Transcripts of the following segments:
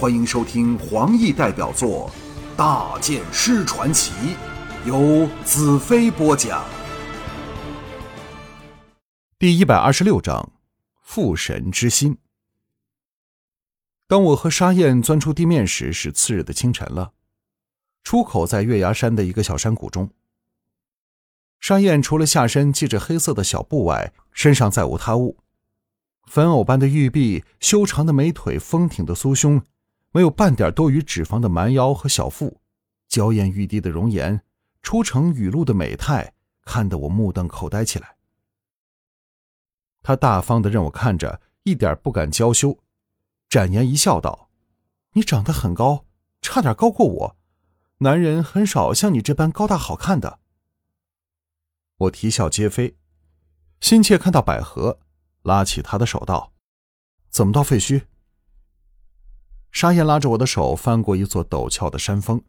欢迎收听黄奕代表作《大剑师传奇》，由子飞播讲。第一百二十六章：父神之心。当我和沙燕钻出地面时，是次日的清晨了。出口在月牙山的一个小山谷中。沙燕除了下身系着黑色的小布外，身上再无他物。粉藕般的玉臂，修长的美腿，丰挺的酥胸，没有半点多余脂肪的蛮腰和小腹，娇艳欲滴的容颜，出城雨露的美态，看得我目瞪口呆起来。他大方的让我看着，一点不敢娇羞，展颜一笑道：“你长得很高，差点高过我，男人很少像你这般高大好看的。”我啼笑皆非，心切看到百合，拉起他的手道：“怎么到废墟？”沙燕拉着我的手，翻过一座陡峭的山峰，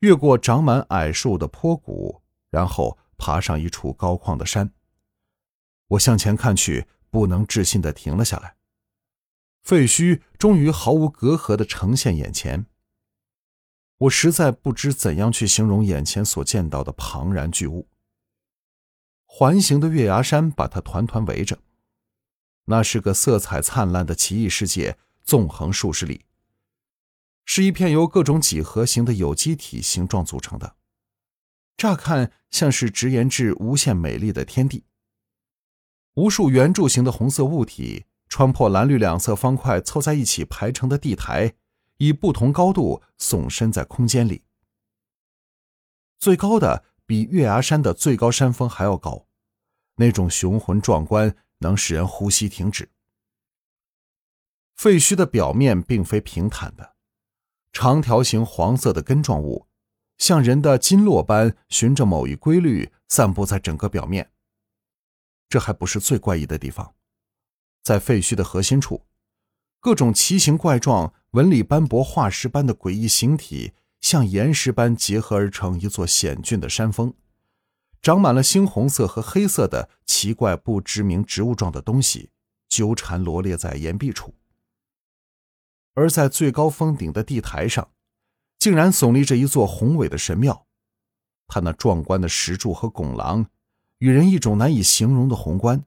越过长满矮树的坡谷，然后爬上一处高旷的山。我向前看去，不能置信的停了下来。废墟终于毫无隔阂的呈现眼前。我实在不知怎样去形容眼前所见到的庞然巨物。环形的月牙山把它团团围着，那是个色彩灿烂的奇异世界，纵横数十里，是一片由各种几何形的有机体形状组成的，乍看像是直言至无限美丽的天地。无数圆柱形的红色物体穿破蓝绿两色方块凑在一起排成的地台，以不同高度耸身在空间里，最高的。比月牙山的最高山峰还要高，那种雄浑壮观能使人呼吸停止。废墟的表面并非平坦的，长条形黄色的根状物，像人的经络般循着某一规律散布在整个表面。这还不是最怪异的地方，在废墟的核心处，各种奇形怪状、纹理斑驳、化石般的诡异形体。像岩石般结合而成一座险峻的山峰，长满了猩红色和黑色的奇怪不知名植物状的东西，纠缠罗列在岩壁处。而在最高峰顶的地台上，竟然耸立着一座宏伟的神庙，它那壮观的石柱和拱廊，与人一种难以形容的宏观，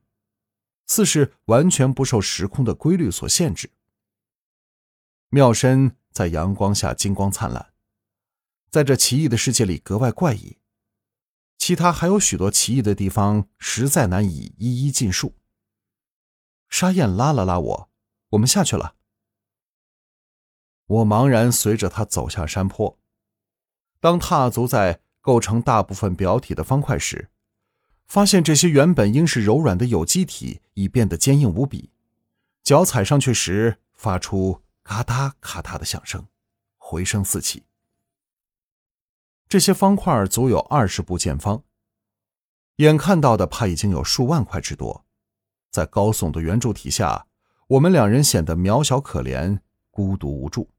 似是完全不受时空的规律所限制。庙身在阳光下金光灿烂。在这奇异的世界里格外怪异，其他还有许多奇异的地方，实在难以一一尽述。沙燕拉了拉我，我们下去了。我茫然随着他走下山坡。当踏足在构成大部分表体的方块时，发现这些原本应是柔软的有机体已变得坚硬无比，脚踩上去时发出咔嗒咔嗒的响声，回声四起。这些方块足有二十步见方，眼看到的怕已经有数万块之多。在高耸的圆柱体下，我们两人显得渺小可怜、孤独无助。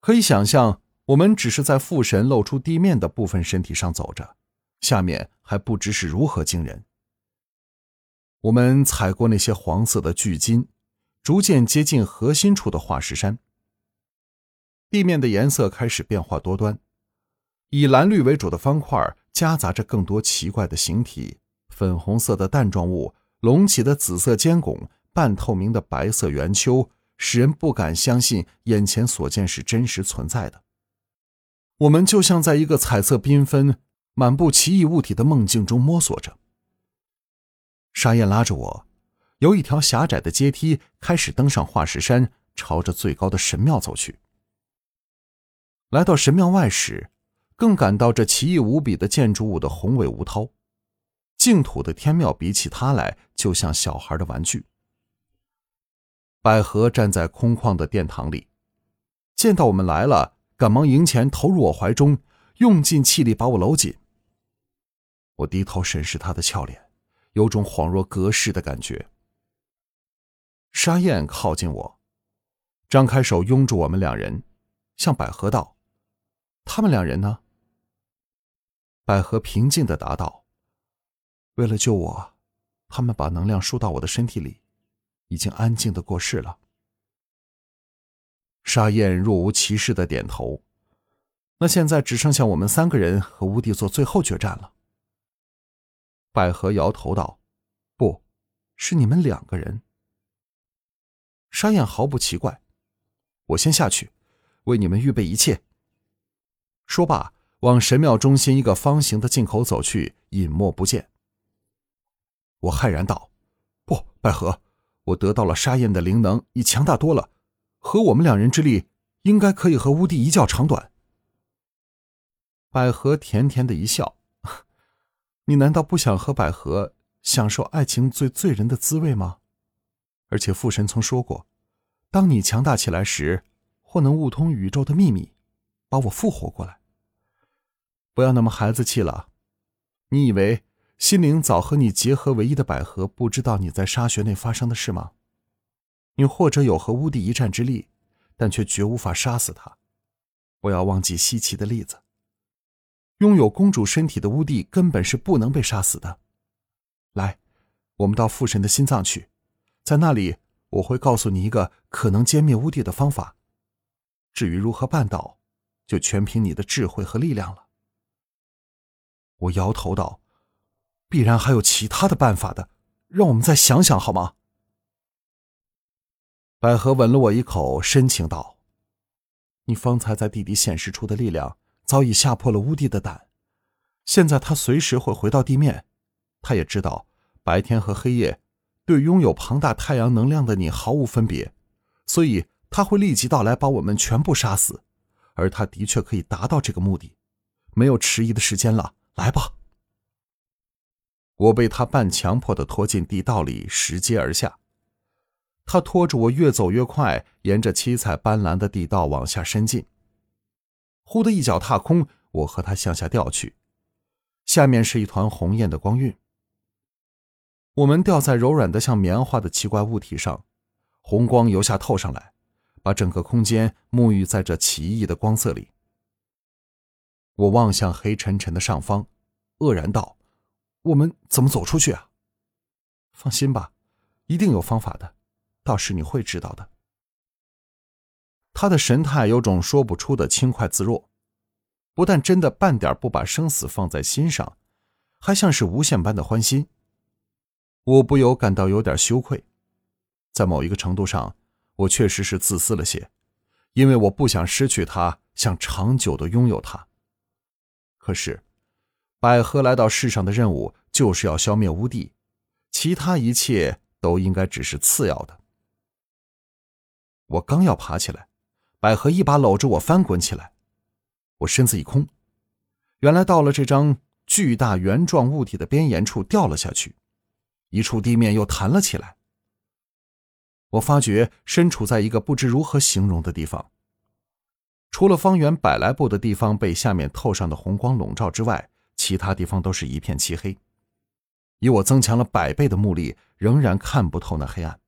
可以想象，我们只是在父神露出地面的部分身体上走着，下面还不知是如何惊人。我们踩过那些黄色的巨金，逐渐接近核心处的化石山。地面的颜色开始变化多端。以蓝绿为主的方块夹杂着更多奇怪的形体：粉红色的蛋状物、隆起的紫色尖拱、半透明的白色圆丘，使人不敢相信眼前所见是真实存在的。我们就像在一个彩色缤纷、满布奇异物体的梦境中摸索着。沙燕拉着我，由一条狭窄的阶梯开始登上化石山，朝着最高的神庙走去。来到神庙外时，更感到这奇异无比的建筑物的宏伟无涛，净土的天庙比起它来就像小孩的玩具。百合站在空旷的殿堂里，见到我们来了，赶忙迎前投入我怀中，用尽气力把我搂紧。我低头审视她的俏脸，有种恍若隔世的感觉。沙燕靠近我，张开手拥住我们两人，向百合道：“他们两人呢？”百合平静的答道：“为了救我，他们把能量输到我的身体里，已经安静的过世了。”沙燕若无其事的点头。那现在只剩下我们三个人和乌帝做最后决战了。百合摇头道：“不，是你们两个人。”沙燕毫不奇怪：“我先下去，为你们预备一切。”说罢，往神庙中心一个方形的进口走去，隐没不见。我骇然道：“不，百合，我得到了沙燕的灵能，已强大多了，和我们两人之力，应该可以和乌帝一较长短。”百合甜甜的一笑：“ 你难道不想和百合享受爱情最醉人的滋味吗？而且父神曾说过，当你强大起来时，或能悟通宇宙的秘密，把我复活过来。不要那么孩子气了。你以为心灵早和你结合为一的百合不知道你在沙穴内发生的事吗？你或者有和乌帝一战之力，但却绝无法杀死他。不要忘记稀奇的例子。”拥有公主身体的乌帝根本是不能被杀死的。来，我们到父神的心脏去，在那里我会告诉你一个可能歼灭乌帝的方法。至于如何办到，就全凭你的智慧和力量了。我摇头道：“必然还有其他的办法的，让我们再想想好吗？”百合吻了我一口，深情道：“你方才在地底显示出的力量。”早已吓破了乌帝的胆，现在他随时会回到地面。他也知道白天和黑夜对拥有庞大太阳能量的你毫无分别，所以他会立即到来把我们全部杀死。而他的确可以达到这个目的，没有迟疑的时间了。来吧！我被他半强迫的拖进地道里，拾阶而下。他拖着我越走越快，沿着七彩斑斓的地道往下伸进。忽的一脚踏空，我和他向下掉去，下面是一团红艳的光晕。我们掉在柔软的像棉花的奇怪物体上，红光由下透上来，把整个空间沐浴在这奇异的光色里。我望向黑沉沉的上方，愕然道：“我们怎么走出去啊？”放心吧，一定有方法的，到时你会知道的。他的神态有种说不出的轻快自若，不但真的半点不把生死放在心上，还像是无限般的欢心。我不由感到有点羞愧，在某一个程度上，我确实是自私了些，因为我不想失去他，想长久的拥有他。可是，百合来到世上的任务就是要消灭乌帝，其他一切都应该只是次要的。我刚要爬起来。百合一把搂着我翻滚起来，我身子一空，原来到了这张巨大圆状物体的边沿处掉了下去，一处地面又弹了起来。我发觉身处在一个不知如何形容的地方，除了方圆百来步的地方被下面透上的红光笼罩之外，其他地方都是一片漆黑。以我增强了百倍的目力，仍然看不透那黑暗。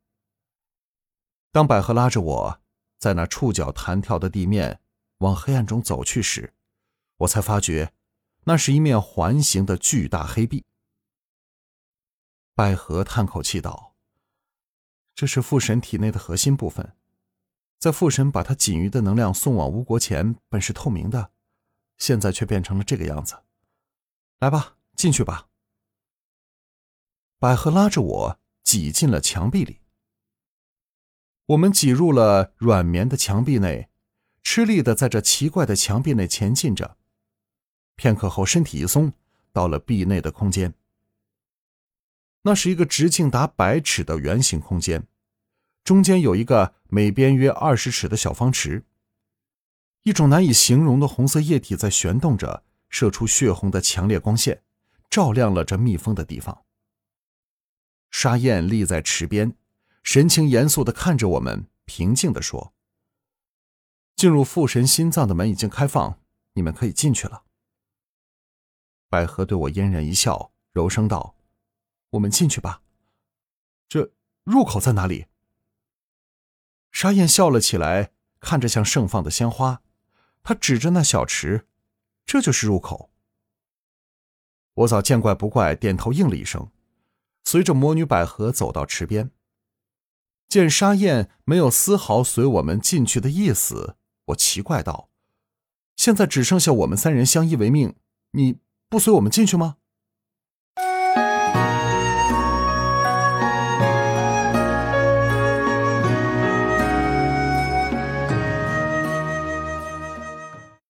当百合拉着我。在那触角弹跳的地面往黑暗中走去时，我才发觉，那是一面环形的巨大黑壁。百合叹口气道：“这是父神体内的核心部分，在父神把他仅余的能量送往吴国前，本是透明的，现在却变成了这个样子。来吧，进去吧。”百合拉着我挤进了墙壁里。我们挤入了软绵的墙壁内，吃力的在这奇怪的墙壁内前进着。片刻后，身体一松，到了壁内的空间。那是一个直径达百尺的圆形空间，中间有一个每边约二十尺的小方池。一种难以形容的红色液体在旋动着，射出血红的强烈光线，照亮了这密封的地方。沙燕立在池边。神情严肃的看着我们，平静的说：“进入父神心脏的门已经开放，你们可以进去了。”百合对我嫣然一笑，柔声道：“我们进去吧。这入口在哪里？”沙燕笑了起来，看着像盛放的鲜花，她指着那小池：“这就是入口。”我早见怪不怪，点头应了一声，随着魔女百合走到池边。见沙燕没有丝毫随我们进去的意思，我奇怪道：“现在只剩下我们三人相依为命，你不随我们进去吗？”